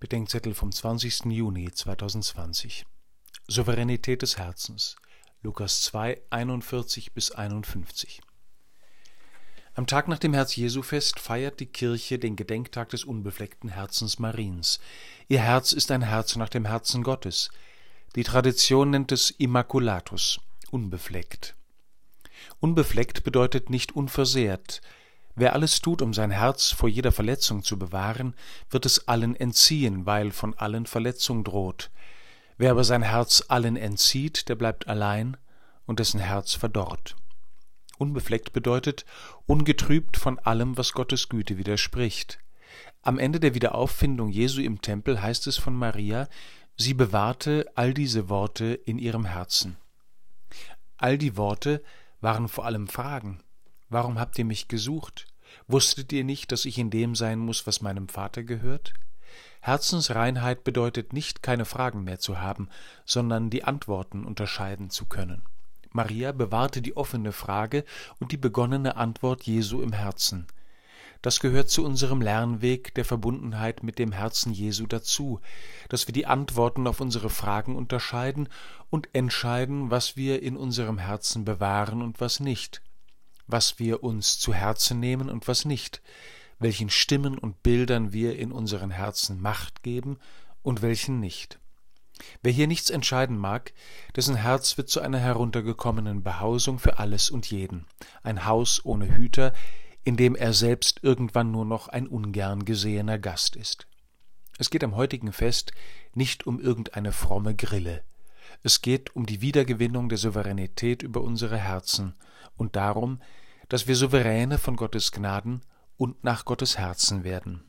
Bedenkzettel vom 20. Juni 2020 Souveränität des Herzens Lukas 2, 41 bis 51 Am Tag nach dem Herz-Jesu-Fest feiert die Kirche den Gedenktag des unbefleckten Herzens Mariens. Ihr Herz ist ein Herz nach dem Herzen Gottes. Die Tradition nennt es Immaculatus, unbefleckt. Unbefleckt bedeutet nicht unversehrt, Wer alles tut, um sein Herz vor jeder Verletzung zu bewahren, wird es allen entziehen, weil von allen Verletzung droht. Wer aber sein Herz allen entzieht, der bleibt allein und dessen Herz verdorrt. Unbefleckt bedeutet ungetrübt von allem, was Gottes Güte widerspricht. Am Ende der Wiederauffindung Jesu im Tempel heißt es von Maria, sie bewahrte all diese Worte in ihrem Herzen. All die Worte waren vor allem Fragen. Warum habt ihr mich gesucht? Wusstet ihr nicht, dass ich in dem sein muss, was meinem Vater gehört? Herzensreinheit bedeutet nicht, keine Fragen mehr zu haben, sondern die Antworten unterscheiden zu können. Maria bewahrte die offene Frage und die begonnene Antwort Jesu im Herzen. Das gehört zu unserem Lernweg der Verbundenheit mit dem Herzen Jesu dazu, dass wir die Antworten auf unsere Fragen unterscheiden und entscheiden, was wir in unserem Herzen bewahren und was nicht was wir uns zu Herzen nehmen und was nicht, welchen Stimmen und Bildern wir in unseren Herzen Macht geben und welchen nicht. Wer hier nichts entscheiden mag, dessen Herz wird zu einer heruntergekommenen Behausung für alles und jeden, ein Haus ohne Hüter, in dem er selbst irgendwann nur noch ein ungern gesehener Gast ist. Es geht am heutigen Fest nicht um irgendeine fromme Grille. Es geht um die Wiedergewinnung der Souveränität über unsere Herzen und darum, dass wir Souveräne von Gottes Gnaden und nach Gottes Herzen werden